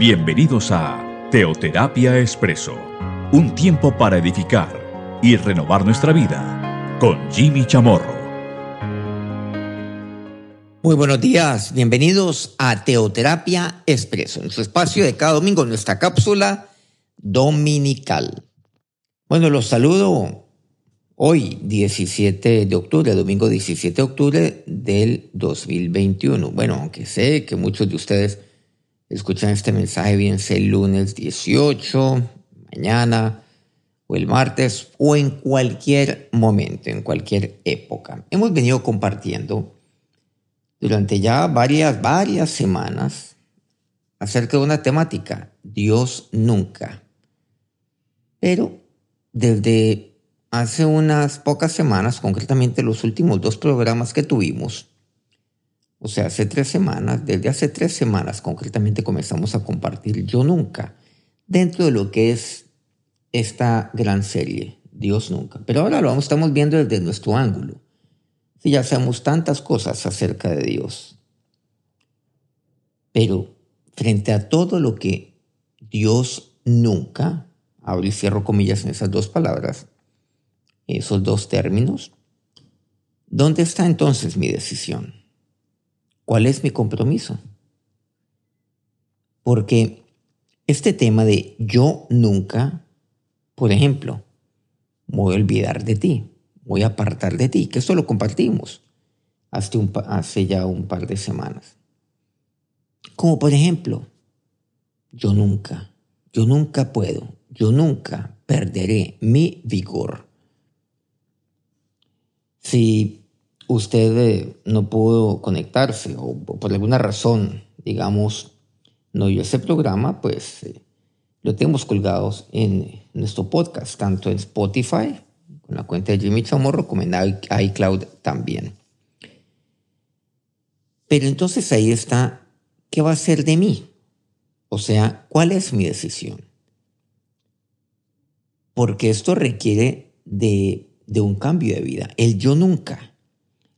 Bienvenidos a Teoterapia Expreso, un tiempo para edificar y renovar nuestra vida con Jimmy Chamorro. Muy buenos días, bienvenidos a Teoterapia Expreso, en su espacio de cada domingo, nuestra cápsula dominical. Bueno, los saludo hoy, 17 de octubre, domingo 17 de octubre del 2021. Bueno, aunque sé que muchos de ustedes escuchan este mensaje, bien sea el lunes 18, mañana o el martes o en cualquier momento, en cualquier época. Hemos venido compartiendo durante ya varias, varias semanas acerca de una temática, Dios nunca. Pero desde hace unas pocas semanas, concretamente los últimos dos programas que tuvimos, o sea, hace tres semanas, desde hace tres semanas concretamente comenzamos a compartir Yo Nunca dentro de lo que es esta gran serie, Dios Nunca. Pero ahora lo estamos viendo desde nuestro ángulo. Si ya sabemos tantas cosas acerca de Dios. Pero frente a todo lo que Dios nunca, abro y cierro comillas en esas dos palabras, esos dos términos, ¿dónde está entonces mi decisión? ¿Cuál es mi compromiso? Porque este tema de yo nunca, por ejemplo, voy a olvidar de ti, voy a apartar de ti, que eso lo compartimos hace, hace ya un par de semanas. Como por ejemplo, yo nunca, yo nunca puedo, yo nunca perderé mi vigor. Si usted eh, no pudo conectarse o por alguna razón, digamos, no oyó ese programa, pues eh, lo tenemos colgados en nuestro podcast, tanto en Spotify, con la cuenta de Jimmy Chamorro, como en iCloud también. Pero entonces ahí está, ¿qué va a ser de mí? O sea, ¿cuál es mi decisión? Porque esto requiere de, de un cambio de vida. El yo nunca.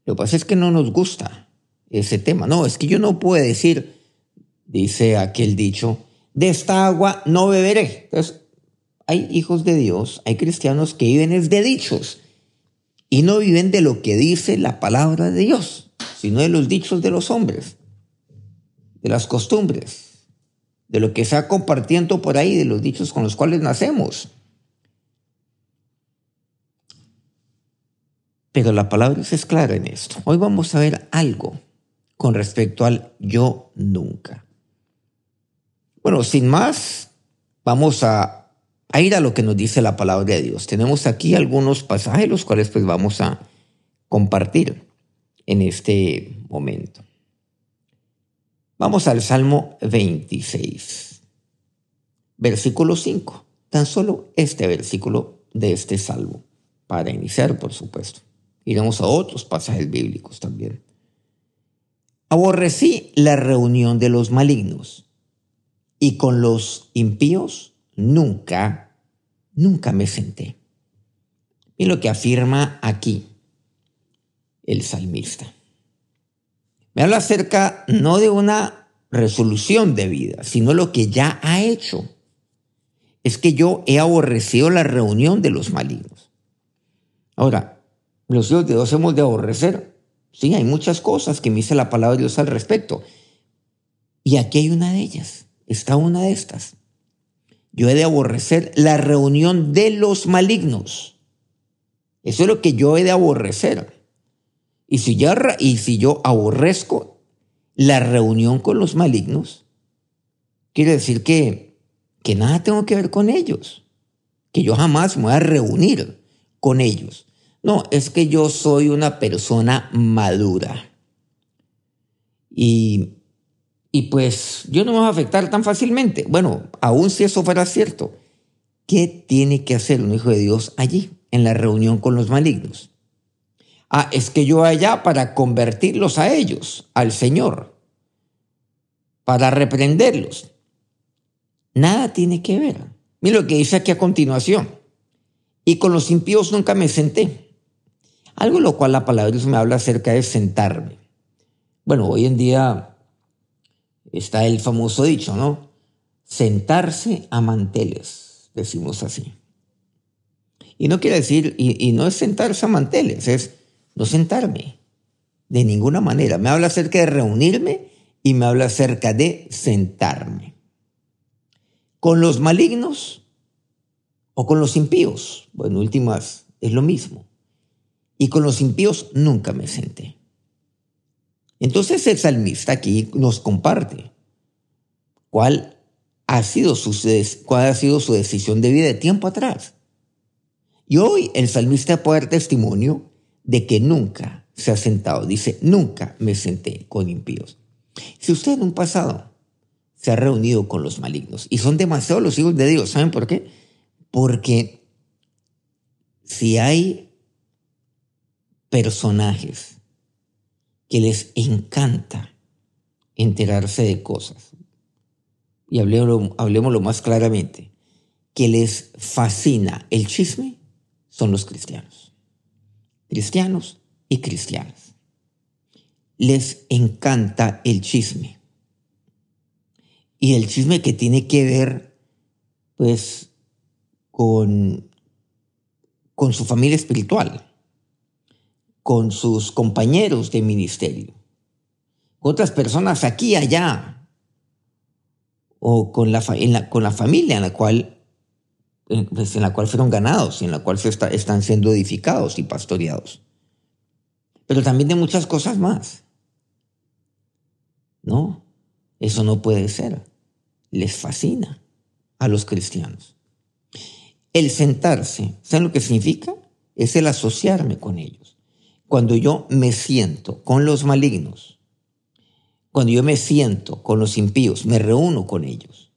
Lo que pasa es que no nos gusta ese tema. No, es que yo no puedo decir, dice aquel dicho, de esta agua no beberé. Entonces, hay hijos de Dios, hay cristianos que viven es de dichos y no viven de lo que dice la palabra de Dios, sino de los dichos de los hombres, de las costumbres, de lo que se ha compartiendo por ahí, de los dichos con los cuales nacemos. Pero la palabra es clara en esto. Hoy vamos a ver algo con respecto al yo nunca. Bueno, sin más, vamos a, ir a lo que nos dice la palabra de Dios. Tenemos aquí algunos pasajes, los cuales pues vamos a compartir en este momento. Vamos al Salmo 26, versículo 5. Tan solo este versículo de este salmo, para iniciar, por supuesto. Iremos a otros pasajes bíblicos también. Aborrecí la reunión de los malignos y con los impíos nunca, nunca me senté. Y lo que afirma aquí el salmista. Me habla acerca no de una resolución de vida, sino lo que ya ha hecho. Es que yo he aborrecido la reunión de los malignos. Ahora, los hijos de Dios hemos de aborrecer. Sí, hay muchas cosas que me dice la palabra de Dios al respecto. Y aquí hay una de ellas. Está una de estas. Yo he de aborrecer la reunión de los malignos. Eso es lo que yo he de aborrecer. Y si, ya, y si yo aborrezco la reunión con los malignos, quiere decir que, que nada tengo que ver con ellos. Que yo jamás me voy a reunir con ellos. No, es que yo soy una persona madura. Y, y pues yo no me voy a afectar tan fácilmente. Bueno, aun si eso fuera cierto, ¿qué tiene que hacer un hijo de Dios allí, en la reunión con los malignos? Ah, es que yo allá para convertirlos a ellos, al Señor, para reprenderlos. Nada tiene que ver. Mira lo que dice aquí a continuación. Y con los impíos nunca me senté algo lo cual la palabra Dios me habla acerca de sentarme. Bueno, hoy en día está el famoso dicho, ¿no? sentarse a manteles, decimos así. Y no quiere decir, y, no es sentarse a manteles, es no sentarme de ninguna manera. Me habla acerca de reunirme y me habla acerca de sentarme. Con los malignos o con los impíos, bueno, últimas es lo mismo. Y con los impíos nunca me senté. Entonces el salmista aquí nos comparte cuál ha sido su, cuál ha sido su decisión de vida de tiempo atrás. Y hoy el salmista puede dar testimonio de que nunca se ha sentado. Dice, nunca me senté con impíos. Si usted en un pasado se ha reunido con los malignos, y son demasiados los hijos de Dios, ¿saben por qué? Porque si hay personajes que les encanta enterarse de cosas, y hablemos, lo más claramente, que les fascina el chisme, son los cristianos. Cristianos y cristianas. Les encanta el chisme. Y el chisme que tiene que ver, pues, con, con su familia espiritual, con sus compañeros de ministerio, con otras personas aquí y allá, o con la, con la familia en la cual pues, en la cual fueron ganados y en la cual se están siendo edificados y pastoreados. Pero también de muchas cosas más. No, eso no puede ser. Les fascina a los cristianos. El sentarse, ¿saben lo que significa? Es el asociarme con ellos. Cuando yo me siento con los malignos, cuando yo me siento con los impíos, me reúno con ellos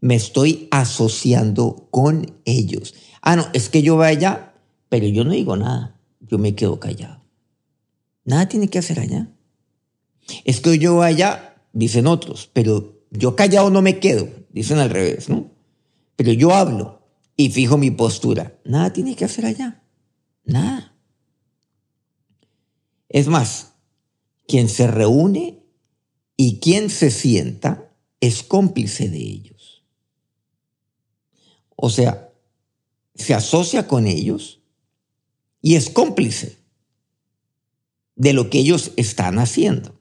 me estoy asociando con ellos. Ah, no, es que yo vaya, pero yo no digo nada, yo me quedo callado. Nada tiene que hacer allá. Es que yo vaya, dicen otros, pero yo callado no me quedo, dicen al revés, ¿no? Pero yo hablo y fijo mi postura. Nada tiene que hacer allá. Nada. Es más, quien se reúne y quien se sienta es cómplice de ellos. O sea, se asocia con ellos y es cómplice de lo que ellos están haciendo.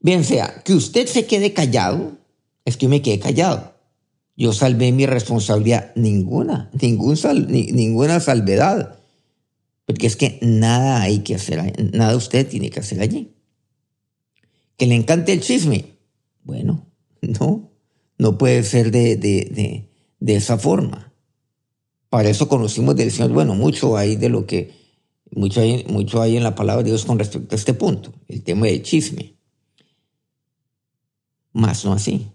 Bien sea que usted se quede callado, es que yo me quedé callado. Yo salvé mi responsabilidad, ninguna, ningún ninguna salvedad. Porque es que nada hay que hacer, nada usted tiene que hacer allí. Que le encante el chisme. Bueno, no, no puede ser de, de, de esa forma. Para eso conocimos del Señor, bueno, mucho hay de lo que, mucho hay, mucho hay en la palabra de Dios con respecto a este punto, el tema del chisme. Más no así.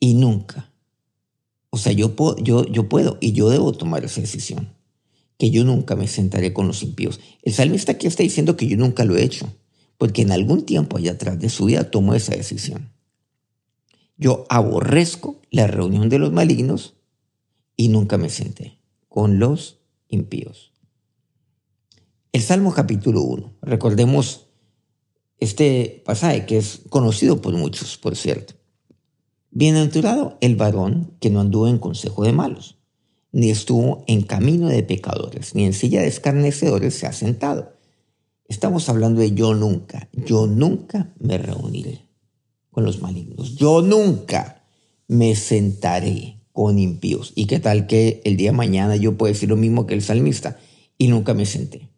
Y nunca. O sea, yo, yo, yo puedo y yo debo tomar esa decisión. Que yo nunca me sentaré con los impíos. El salmista aquí está diciendo que yo nunca lo he hecho. Porque en algún tiempo allá atrás de su vida tomó esa decisión. Yo aborrezco la reunión de los malignos y nunca me senté con los impíos. El Salmo capítulo 1, recordemos este pasaje que es conocido por muchos, por cierto. Bienaventurado el varón que no anduvo en consejo de malos, ni estuvo en camino de pecadores, ni en silla de escarnecedores se ha sentado. Estamos hablando de yo nunca, yo nunca me reuniré con los malignos. Yo nunca me sentaré con impíos. ¿Y qué tal que el día de mañana yo puedo decir lo mismo que el salmista? Y nunca me senté.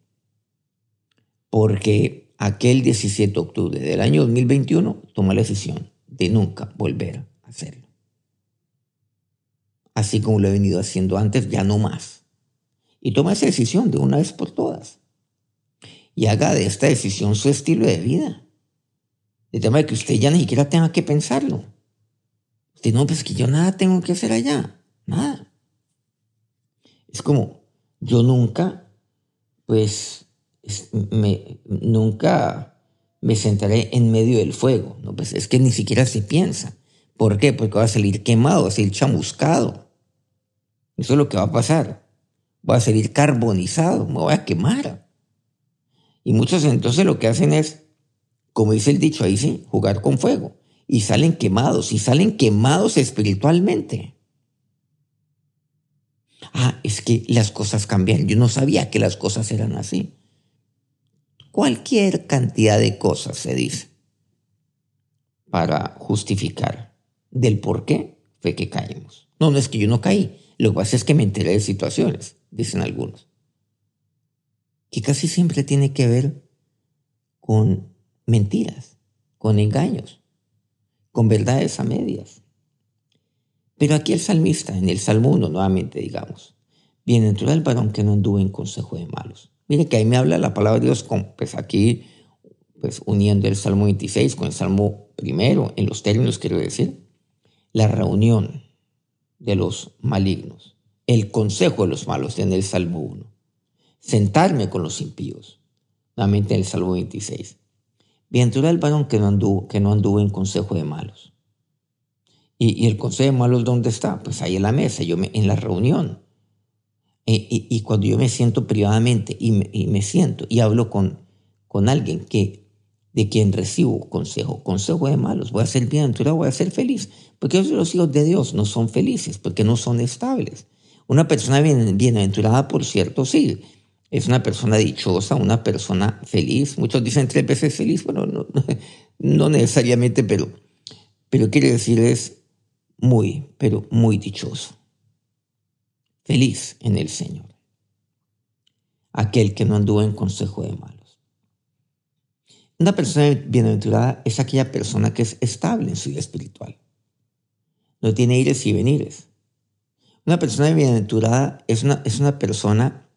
Porque aquel 17 de octubre del año 2021 tomé la decisión de nunca volver a hacerlo. Así como lo he venido haciendo antes, ya no más. Y toma esa decisión de una vez por todas. Y haga de esta decisión su estilo de vida. De tema de que usted ya ni siquiera tenga que pensarlo. Usted no, pues que yo nada tengo que hacer allá. Nada. Es como, yo nunca, pues, me, nunca me sentaré en medio del fuego. No, pues es que ni siquiera se piensa. ¿Por qué? Porque va a salir quemado, va a salir chamuscado. Eso es lo que va a pasar. Va a salir carbonizado, me voy a quemar. Y muchos entonces lo que hacen es como dice el dicho ahí, sí, jugar con fuego. y salen quemados, y salen quemados espiritualmente. Ah, es que las cosas cambian. Yo no sabía que las cosas eran así. Cualquier cantidad de cosas se dice para justificar del por qué fue que caímos. No, no es que yo no caí. Lo que pasa es que me enteré de situaciones, dicen algunos, que casi siempre tiene que ver con mentiras, con engaños, con verdades a medias. Pero aquí el salmista, en el Salmo 1 nuevamente, digamos, dentro el varón que no anduvo en consejo de malos. Mire que ahí me habla la palabra de Dios, con, pues aquí, pues uniendo el Salmo 26 con el Salmo primero, en los términos quiero decir, la reunión de los malignos, el consejo de los malos en el Salmo 1, sentarme con los impíos, nuevamente en el Salmo 26. Bienaventurado el varón que no anduvo, que no anduvo en consejo de malos. Y, el consejo de malos, ¿dónde está? Pues ahí en la mesa, yo me, en la reunión. Y, cuando yo me siento privadamente y me, siento y hablo con, con alguien que de quien recibo consejo, consejo de malos, voy a ser bienaventurado, voy a ser feliz, porque los hijos de Dios no son felices, porque no son estables. Una persona bien, bienaventurada, por cierto, sí, es una persona dichosa, una persona feliz. Muchos dicen tres veces feliz, bueno, no, no necesariamente, pero, pero quiere decir es muy, pero muy dichoso. Feliz en el Señor. Aquel que no anduvo en consejo de malos. Una persona bienaventurada es aquella persona que es estable en su vida espiritual. No tiene ires y venires. Una persona bienaventurada es una, es una persona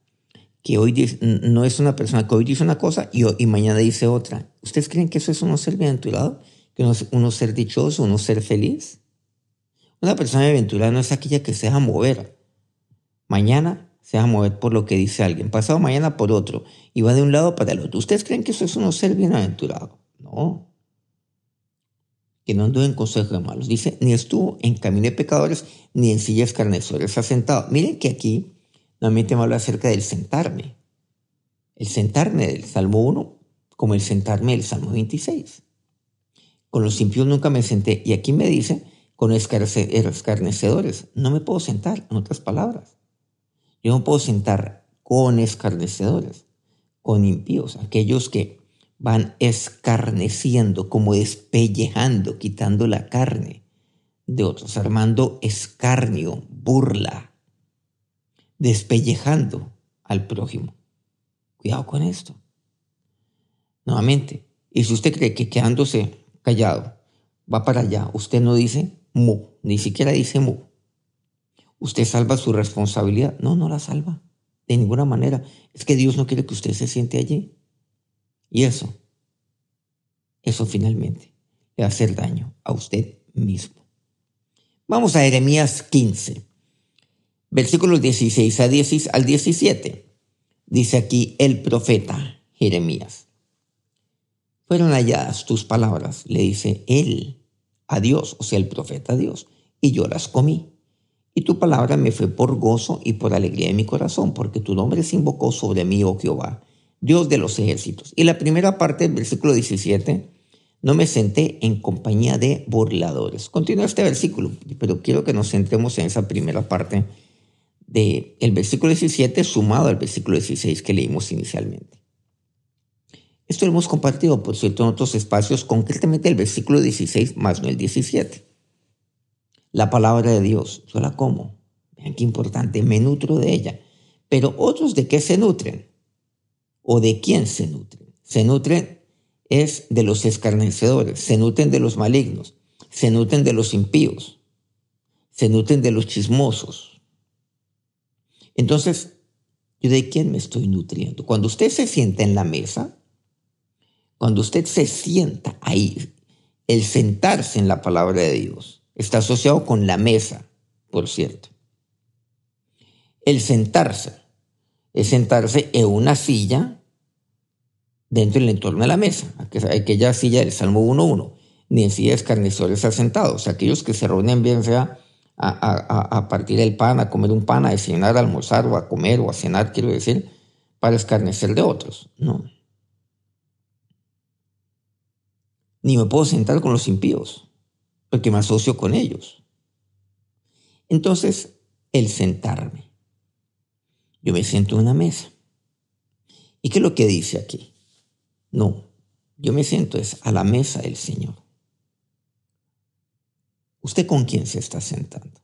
que hoy no es una persona que hoy dice una cosa y, y mañana dice otra. ¿Ustedes creen que eso es uno ser bienaventurado? ¿Que uno, uno ser dichoso, uno ser feliz? Una persona bienaventurada no es aquella que se deja mover. Mañana se deja mover por lo que dice alguien, pasado mañana por otro, y va de un lado para el otro. ¿Ustedes creen que eso es uno ser bienaventurado? No. Que no anduvo en consejo de malos. Dice, ni estuvo en camino de pecadores, ni en sillas carnesores ha sentado. Miren que aquí nuevamente me habla acerca del sentarme. El sentarme del Salmo 1 como el sentarme del Salmo 26. Con los impíos nunca me senté. Y aquí me dice con escarnecedores. No me puedo sentar, en otras palabras. Yo no puedo sentar con escarnecedores, con impíos, aquellos que van escarneciendo, como despellejando, quitando la carne de otros, armando escarnio, burla, despellejando al prójimo. Cuidado con esto. Nuevamente, y si usted cree que quedándose callado va para allá, usted no dice, mu, ni siquiera dice mu. ¿Usted salva su responsabilidad? No, no la salva. De ninguna manera. Es que Dios no quiere que usted se siente allí. Y eso, eso finalmente le va a hacer daño a usted mismo. Vamos a Jeremías 15, versículos 16 al 17. Dice aquí el profeta Jeremías. Fueron halladas tus palabras, le dice él a Dios, o sea, el profeta a Dios, y yo las comí. Y tu palabra me fue por gozo y por alegría de mi corazón, porque tu nombre se invocó sobre mí, oh Jehová, Dios de los ejércitos. Y la primera parte del versículo 17, no me senté en compañía de burladores. Continúa este versículo, pero quiero que nos centremos en esa primera parte del el versículo 17 sumado al versículo 16 que leímos inicialmente. Esto lo hemos compartido, por cierto, en otros espacios, concretamente el versículo 16 más no el 17. La palabra de Dios, yo la como. Vean qué importante, me nutro de ella. Pero otros de qué se nutren? ¿O de quién se nutren? Se nutren es de los escarnecedores, se nutren de los malignos, se nutren de los impíos, se nutren de los chismosos. Entonces, ¿yo de quién me estoy nutriendo? Cuando usted se sienta en la mesa, cuando usted se sienta ahí, el sentarse en la palabra de Dios está asociado con la mesa, por cierto. El sentarse es sentarse en una silla dentro del entorno de la mesa, aquella silla del Salmo 1.1, ni en sillas carnizores asentados, aquellos que se reúnen bien sea a, partir el pan, a comer un pan, a desayunar, a almorzar o a comer o a cenar, quiero decir, para escarnecer de otros. No. ni me puedo sentar con los impíos. Porque me asocio con ellos. Entonces, el sentarme. Yo me siento en una mesa. ¿Y qué es lo que dice aquí? No, yo me siento es a la mesa del Señor. ¿Usted con quién se está sentando?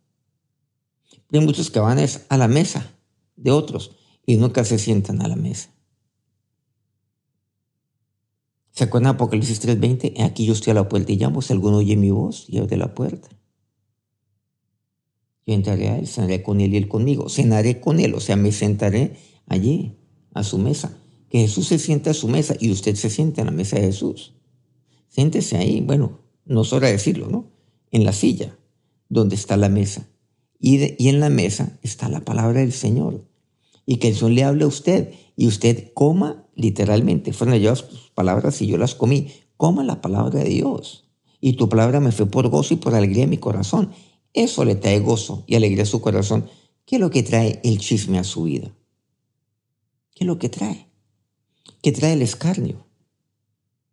Hay muchos que van a la mesa de otros y nunca se sientan a la mesa. ¿Se acuerdan Apocalipsis 3:20? Aquí yo estoy a la puerta y llamo, si alguno oye mi voz y abre la puerta. Yo entraré a él, cenaré con él y él conmigo. Cenaré con él, o sea, me sentaré allí, a su mesa. Que Jesús se siente a su mesa y usted se siente en la mesa de Jesús. Siéntese ahí, bueno, no es hora de decirlo, ¿no? En la silla, donde está la mesa. Y, y en la mesa está la palabra del Señor. Y que el Señor le hable a usted y usted coma literalmente. Fueron llevadas tus palabras y yo las comí. Coma la palabra de Dios. Y tu palabra me fue por gozo y por alegría en mi corazón. Eso le trae gozo y alegría a su corazón. ¿Qué es lo que trae el chisme a su vida? ¿Qué es lo que trae? ¿Qué trae el escarnio?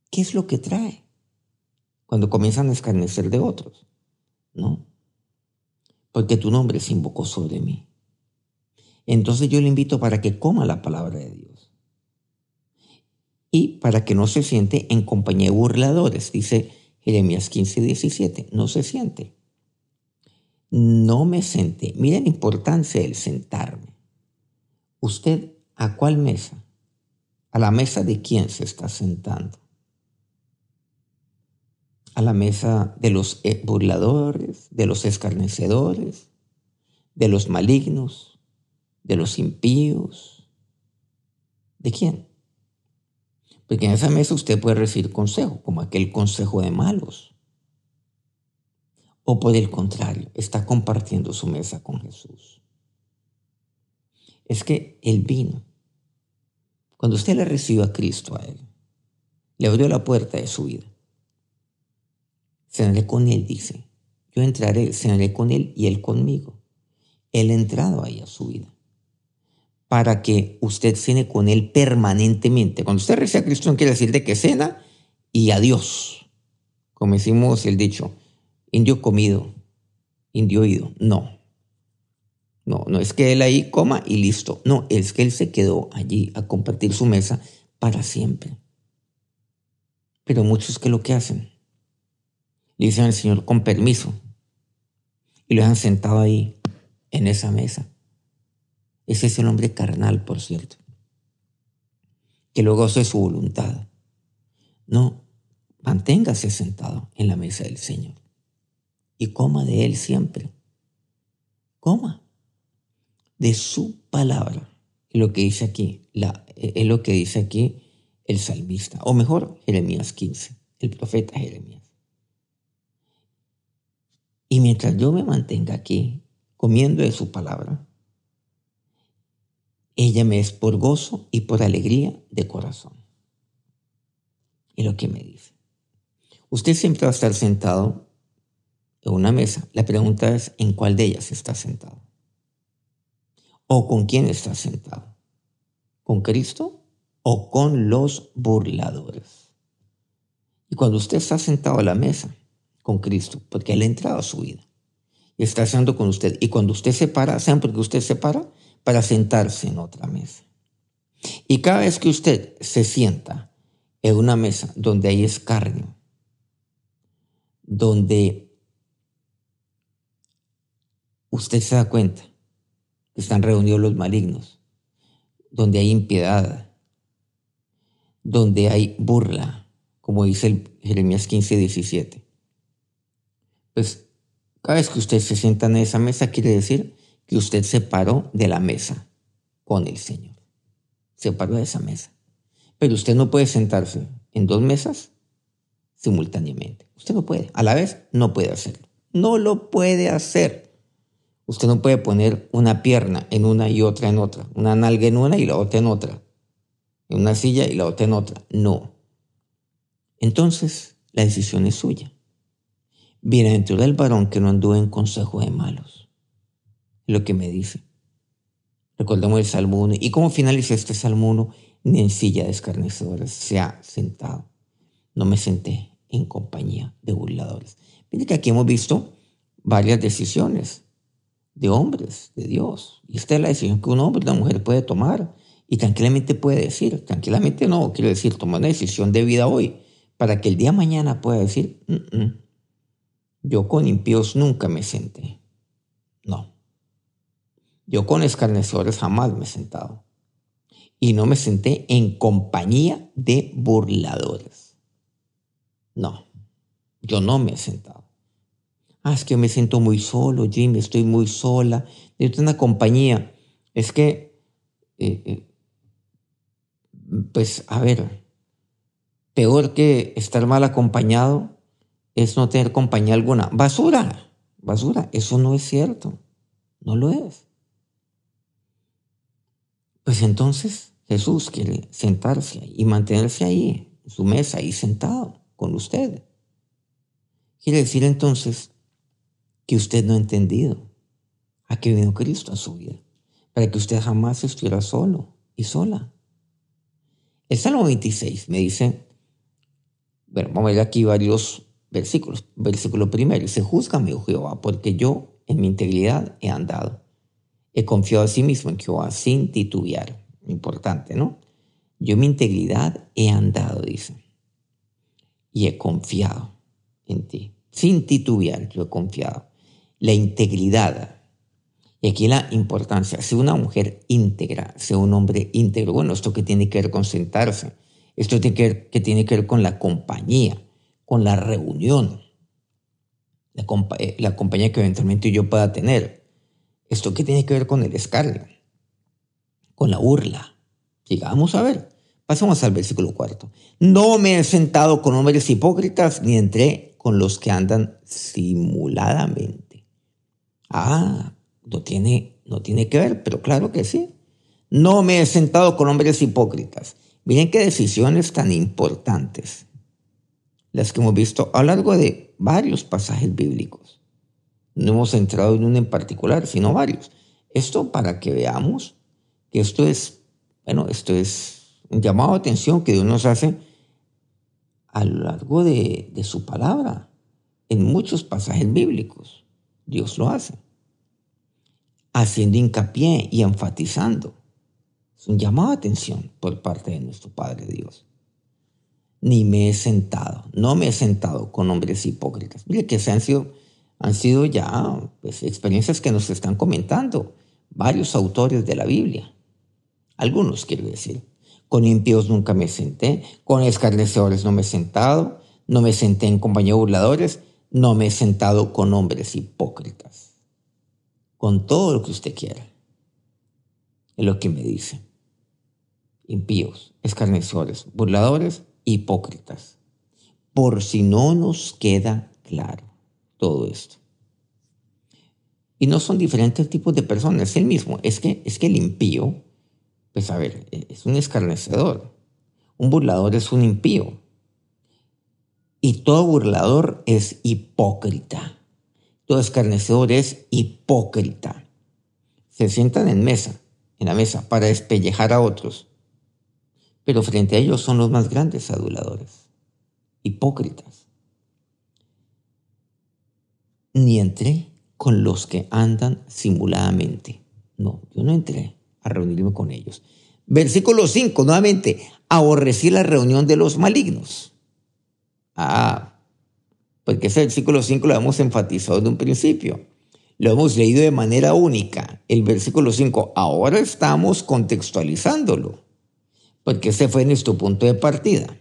¿Qué es lo que trae? Cuando comienzan a escarnecer de otros. No. Porque tu nombre se invocó sobre mí. Entonces yo le invito para que coma la palabra de Dios. Y para que no se siente en compañía de burladores, dice Jeremías 15, 17, no se siente. No me senté. Miren la importancia del sentarme. ¿Usted a cuál mesa? ¿A la mesa de quién se está sentando? ¿A la mesa de los eh, burladores, de los escarnecedores, de los malignos? de los impíos. ¿De quién? Porque en esa mesa usted puede recibir consejo, como aquel consejo de malos. O por el contrario, está compartiendo su mesa con Jesús. Es que Él vino. Cuando usted le recibió a Cristo a Él, le abrió la puerta de su vida. Cenaré con Él, dice. Yo entraré, cenaré con Él y Él conmigo. Él ha entrado ahí a su vida para que usted cene con Él permanentemente. Cuando usted recibe a Cristo no quiere decir de que cena y adiós. Como decimos el dicho, indio comido, indio oído. No. No, no es que Él ahí coma y listo. No, es que Él se quedó allí a compartir su mesa para siempre. Pero muchos que lo que hacen, le dicen al Señor con permiso y lo han sentado ahí en esa mesa ese es el hombre carnal, por cierto, que luego hace su voluntad. No, manténgase sentado en la mesa del Señor y coma de Él siempre. Coma de su palabra. Lo que dice aquí, la, es lo que dice aquí el salmista, o mejor, Jeremías 15, el profeta Jeremías. Y mientras yo me mantenga aquí comiendo de su palabra, ella me es por gozo y por alegría de corazón. Y lo que me dice. Usted siempre va a estar sentado en una mesa. La pregunta es en cuál de ellas está sentado. ¿O con quién está sentado? ¿Con Cristo o con los burladores? Y cuando usted está sentado a la mesa con Cristo, porque Él ha entrado a su vida y está haciendo con usted, y cuando usted se para, ¿saben por qué usted se para? Para sentarse en otra mesa. Y cada vez que usted se sienta en una mesa donde hay escarnio, donde usted se da cuenta que están reunidos los malignos, donde hay impiedad, donde hay burla, como dice Jeremías 15, 17. Pues cada vez que usted se sienta en esa mesa quiere decir que usted se paró de la mesa con el Señor. Se paró de esa mesa. Pero usted no puede sentarse en dos mesas simultáneamente. Usted no puede. A la vez no puede hacerlo. No lo puede hacer. Usted no puede poner una pierna en una y otra en otra. Una nalga en una y la otra en otra. En una silla y la otra en otra. No. Entonces, la decisión es suya. Bienaventurado el varón que no anduvo en consejo de malos lo que me dice. Recordemos el Salmo 1. ¿Y cómo finaliza este Salmo 1? Ni en silla de escarnecedores se ha sentado. No me senté en compañía de burladores. Mire que aquí hemos visto varias decisiones de hombres, de Dios. Y esta es la decisión que un hombre una mujer puede tomar y tranquilamente puede decir, tranquilamente no, quiero decir, tomar una decisión de vida hoy para que el día mañana pueda decir, mm, mm, yo con impíos nunca me senté. No. Yo con escarnecedores jamás me he sentado. Y no me senté en compañía de burladores. No, yo no me he sentado. Ah, es que me siento muy solo, Jimmy, estoy muy sola. Necesito una compañía. Es que, eh, eh, pues, a ver, peor que estar mal acompañado es no tener compañía alguna. Basura, basura, eso no es cierto. No lo es. Pues entonces Jesús quiere sentarse y mantenerse ahí, en su mesa, ahí sentado con usted. Quiere decir entonces que usted no ha entendido a qué vino Cristo a su vida, para que usted jamás estuviera solo y sola. El Salmo 26 me dice, bueno, vamos a ver aquí varios versículos. Versículo primero, dice, júzgame, oh Jehová, porque yo en mi integridad he andado. He confiado a sí mismo en Jehová sin titubear. Importante, ¿no? Yo mi integridad he andado, dice. Y he confiado en ti. Sin titubear, yo he confiado. La integridad. Y aquí la importancia, ser una mujer íntegra, ser un hombre íntegro. Bueno, esto que tiene que ver con sentarse, esto tiene que, ver, tiene que ver con la compañía, con la reunión, la, eh, la compañía que eventualmente yo pueda tener. Esto que tiene que ver con el escarnio, con la burla. Sigamos a ver. Pasamos al versículo cuarto. No me he sentado con hombres hipócritas ni entré con los que andan simuladamente. Ah, no tiene, no tiene que ver, pero claro que sí. No me he sentado con hombres hipócritas Miren qué decisiones tan importantes las que hemos visto a lo largo de varios pasajes bíblicos. No hemos entrado en uno en particular, sino varios. Esto para que veamos que esto es, bueno, esto es un llamado de atención que Dios nos hace a lo largo de, de su palabra, en muchos pasajes bíblicos. Dios lo hace, haciendo hincapié y enfatizando es un llamado de atención por parte de nuestro Padre Dios. Ni me he sentado, no me he sentado con hombres hipócritas. Mire que se han sido, han sido ya pues, experiencias que nos están comentando varios autores de la Biblia. Algunos, quiero decir. Con impíos nunca me senté, con escarnecedores no me he sentado, no me senté en compañía de burladores, no me he sentado con hombres hipócritas. Con todo lo que usted quiera. Es lo que me dice impíos, escarnecedores, burladores, hipócritas. Por si no nos queda claro todo esto. Y no son diferentes tipos de personas, es el mismo. Es que, es que el impío, pues a ver, es un escarnecedor. Un burlador es un impío. Y todo burlador es hipócrita. Todo escarnecedor es hipócrita. Se sientan en mesa, en la mesa, para despellejar a otros pero frente a ellos son los más grandes aduladores, hipócritas. Ni entré con los que andan simuladamente. No, yo no entré a reunirme con ellos. Versículo 5, nuevamente, aborrecí la reunión de los malignos. Ah, porque ese versículo 5 lo hemos enfatizado en un principio. Lo hemos leído de manera única. El versículo 5, ahora estamos contextualizándolo porque ese fue nuestro punto de partida.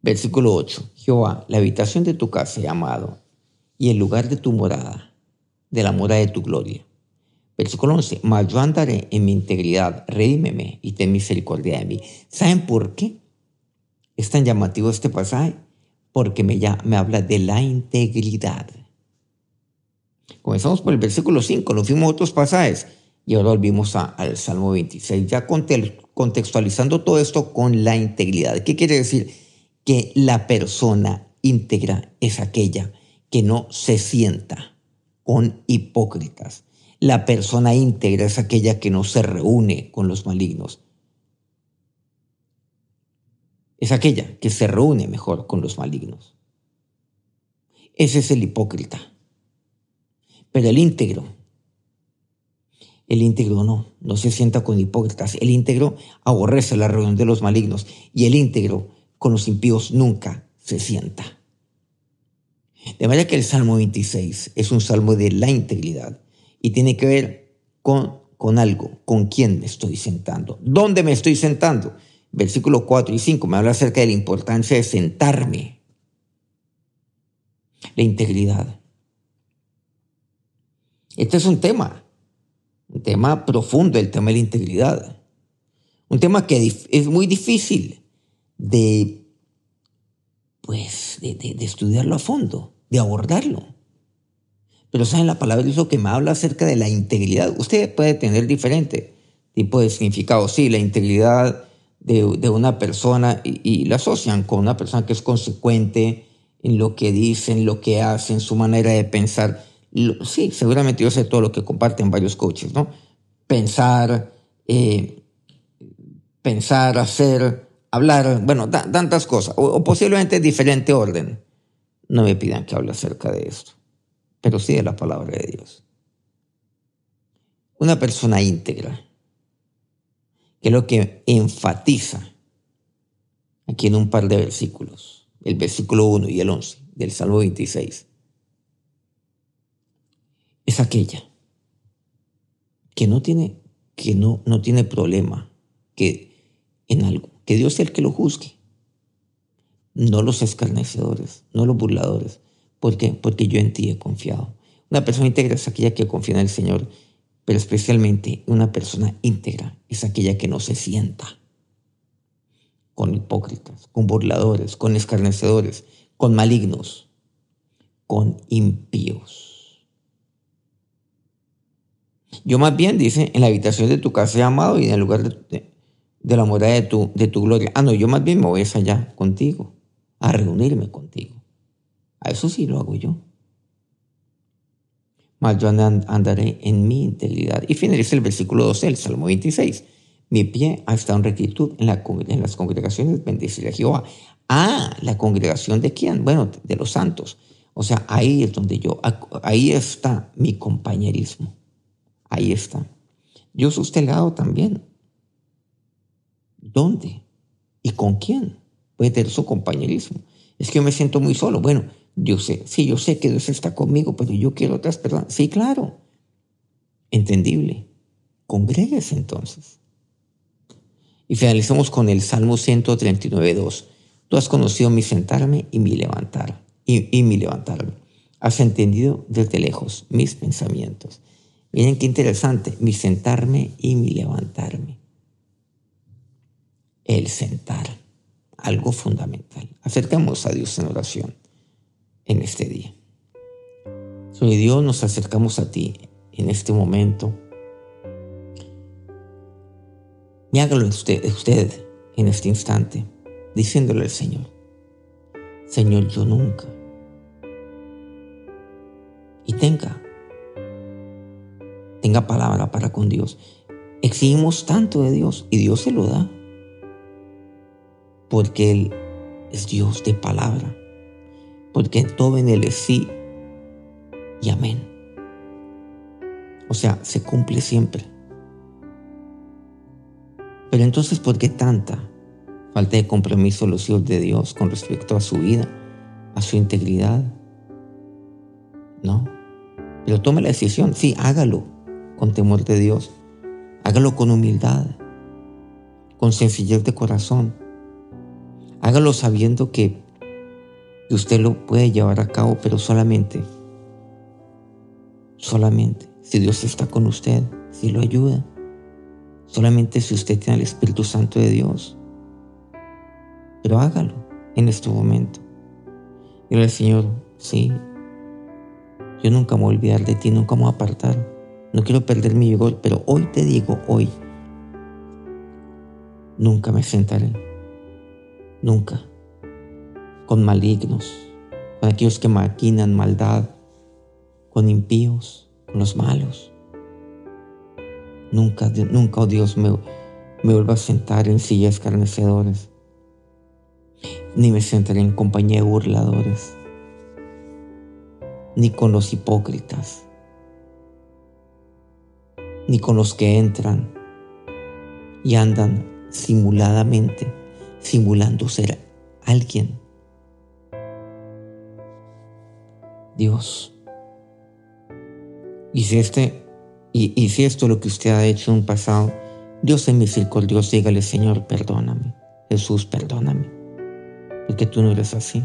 Versículo 8. Jehová, la habitación de tu casa amado, y el lugar de tu morada, de la morada de tu gloria. Versículo 11. Mas yo andaré en mi integridad, redímeme y ten misericordia de mí. ¿Saben por qué es tan llamativo este pasaje? Porque me, habla de la integridad. Comenzamos por el versículo 5, nos fuimos otros pasajes y ahora volvimos al Salmo 26, ya contextualizando todo esto con la integridad. ¿Qué quiere decir? Que la persona íntegra es aquella que no se sienta con hipócritas. La persona íntegra es aquella que no se reúne con los malignos. Es aquella que se reúne mejor con los malignos. Ese es el hipócrita. Pero el íntegro, el íntegro no, no se sienta con hipócritas. El íntegro aborrece la reunión de los malignos y el íntegro con los impíos nunca se sienta. De manera que el Salmo 26 es un salmo de la integridad y tiene que ver con, con algo, con quién me estoy sentando, dónde me estoy sentando. Versículos 4 y 5 me habla acerca de la importancia de sentarme. La integridad. Este es un tema, un tema profundo, el tema de la integridad. Un tema que es muy difícil de, pues, de, de estudiarlo a fondo de abordarlo. Pero saben, la palabra es lo que me habla acerca de la integridad. Usted puede tener diferente tipo de significado. Sí, la integridad de, una persona y, la asocian con una persona que es consecuente en lo que dice, en lo que hace, en su manera de pensar. Sí, seguramente yo sé todo lo que comparten varios coaches, ¿no? Pensar, eh, pensar, hacer, hablar, bueno, tantas cosas, o, o posiblemente diferente orden. No me pidan que hable acerca de esto, pero sí de la palabra de Dios. Una persona íntegra, que es lo que enfatiza aquí en un par de versículos, el versículo 1 y el 11 del Salmo 26, es aquella que no tiene, que no, no tiene problema que en algo, que Dios es el que lo juzgue no los escarnecedores, no los burladores. ¿Por qué? Porque yo en ti he confiado. Una persona íntegra es aquella que confía en el Señor, pero especialmente una persona íntegra es aquella que no se sienta con hipócritas, con burladores, con escarnecedores, con malignos, con impíos. Yo más bien, dice, en la habitación de tu casa he amado y en el lugar de, la morada de tu, de tu gloria. Ah, no, yo más bien me voy allá contigo a reunirme contigo. A eso sí lo hago yo. Mas yo andaré en mi integridad. Y finaliza el versículo 12 el Salmo 26. Mi pie ha estado en rectitud en, la, en las congregaciones, bendeciré a Jehová. Ah, la congregación de quién? Bueno, de los santos. O sea, ahí es donde yo, ahí está mi compañerismo. Ahí está. Dios usted lado también. ¿Dónde? ¿Y con quién? Puede tener su compañerismo. Es que yo me siento muy solo. Bueno, yo sé, sí, yo sé que Dios está conmigo, pero yo quiero otras personas. Sí, claro. Entendible. Congréguese entonces. Y finalizamos con el Salmo 139.2. Tú has conocido mi sentarme y mi levantar, y, y mi levantarme. Has entendido desde lejos mis pensamientos. Miren qué interesante, mi sentarme y mi levantarme. El sentar algo fundamental. Acercamos a Dios en oración en este día. Soy Dios, nos acercamos a ti en este momento. Y hágalo usted, usted en este instante, diciéndole al Señor, Señor, yo nunca. Y tenga, tenga palabra para con Dios. Exigimos tanto de Dios y Dios se lo da porque Él es Dios de palabra, porque todo en Él es sí y amén. O sea, se cumple siempre. Pero entonces, ¿por qué tanta falta de compromiso los hijos de Dios con respecto a su vida, a su integridad? No. Pero tome la decisión, sí, hágalo con temor de Dios. Hágalo con humildad, con sencillez de corazón Hágalo sabiendo que usted lo puede llevar a cabo, pero solamente, solamente si Dios está con usted, si lo ayuda, solamente si usted tiene el Espíritu Santo de Dios. Pero hágalo en este momento. Dile al Señor, sí, yo nunca me voy a olvidar de ti, nunca me voy a apartar. No quiero perder mi vigor, pero hoy te digo, hoy, nunca me sentaré nunca con malignos, con aquellos que maquinan maldad, con impíos, con los malos. Nunca, nunca, oh Dios, me, me vuelva a sentar en sillas escarnecedores, ni me sentaré en compañía de burladores. ni con los hipócritas, ni con los que entran y andan simuladamente, simulando ser alguien. Dios, y si, este, y, si esto es lo que usted ha hecho en un pasado, Dios es misericordioso, dígale, Señor, perdóname. Jesús, perdóname. Porque tú no eres así.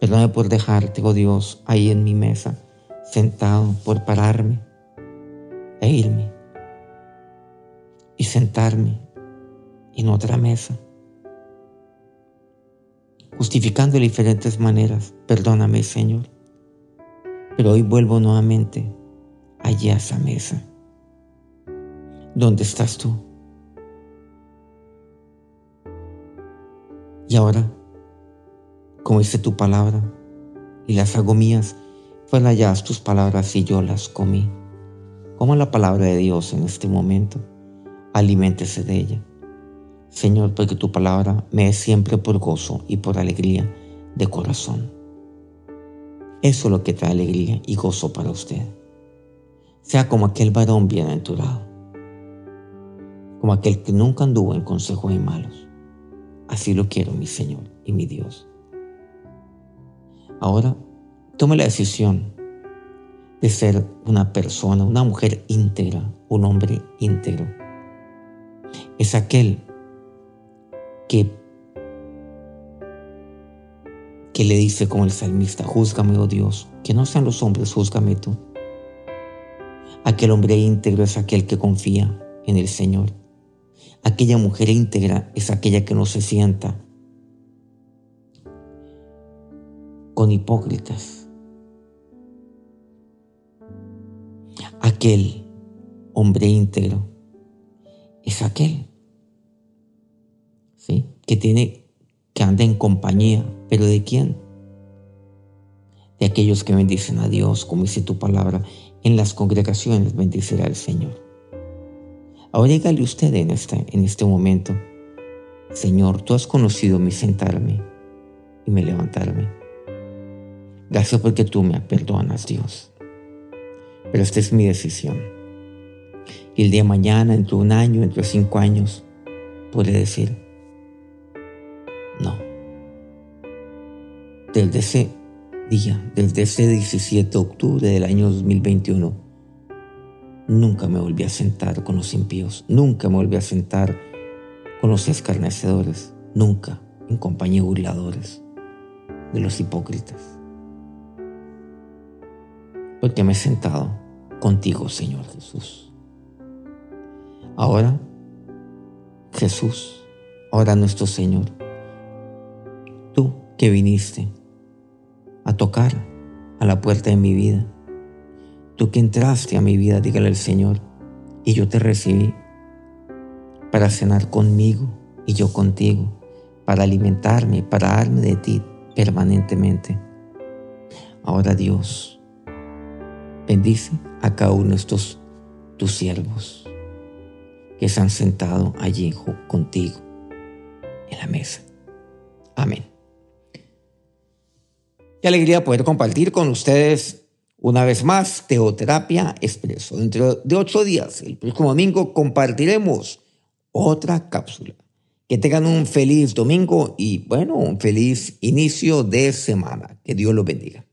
Perdóname por dejarte, oh Dios, ahí en mi mesa, sentado, por pararme e irme y sentarme en otra mesa, justificando de diferentes maneras. Perdóname, Señor. Pero hoy vuelvo nuevamente allí a esa mesa. ¿Dónde estás tú? Y ahora, como dice tu palabra, y las hago mías, fueron allá tus palabras y yo las comí. Como la palabra de Dios en este momento, aliméntese de ella. Señor, porque tu palabra me es siempre por gozo y por alegría de corazón. Eso es lo que trae alegría y gozo para usted. Sea como aquel varón bienaventurado, como aquel que nunca anduvo en consejos de malos. Así lo quiero, mi Señor y mi Dios. Ahora, tome la decisión de ser una persona, una mujer íntegra, un hombre íntegro. Es aquel que le dice como el salmista, júzgame, oh Dios, que no sean los hombres, júzgame tú. Aquel hombre íntegro es aquel que confía en el Señor. Aquella mujer íntegra es aquella que no se sienta con hipócritas. Aquel hombre íntegro es aquel que tiene que anda en compañía ¿Pero de quién? De aquellos que bendicen a Dios, como dice tu palabra, en las congregaciones bendicirá el Señor. Ahora dígale usted en este, en este momento, Señor, tú has conocido mi sentarme y me levantarme. Gracias porque tú me perdonas, Dios. Pero esta es mi decisión. Y el día de mañana, entre un año, entre cinco años, podré decir, desde ese día, desde ese 17 de octubre del año 2021, nunca me volví a sentar con los impíos, nunca me volví a sentar con los escarnecedores, nunca en compañía de burladores, de los hipócritas. Porque me he sentado contigo, Señor Jesús. Ahora, Jesús, ahora nuestro Señor, tú que viniste a tocar a la puerta de mi vida. Tú que entraste a mi vida, dígale al Señor, y yo te recibí para cenar conmigo y yo contigo, para alimentarme, para darme de ti permanentemente. Ahora Dios, bendice a cada uno de estos tus siervos que se han sentado allí contigo en la mesa. Amén. Qué alegría poder compartir con ustedes una vez más Teoterapia Expreso. Dentro de ocho días, el próximo domingo, compartiremos otra cápsula. Que tengan un feliz domingo y, bueno, un feliz inicio de semana. Que Dios los bendiga.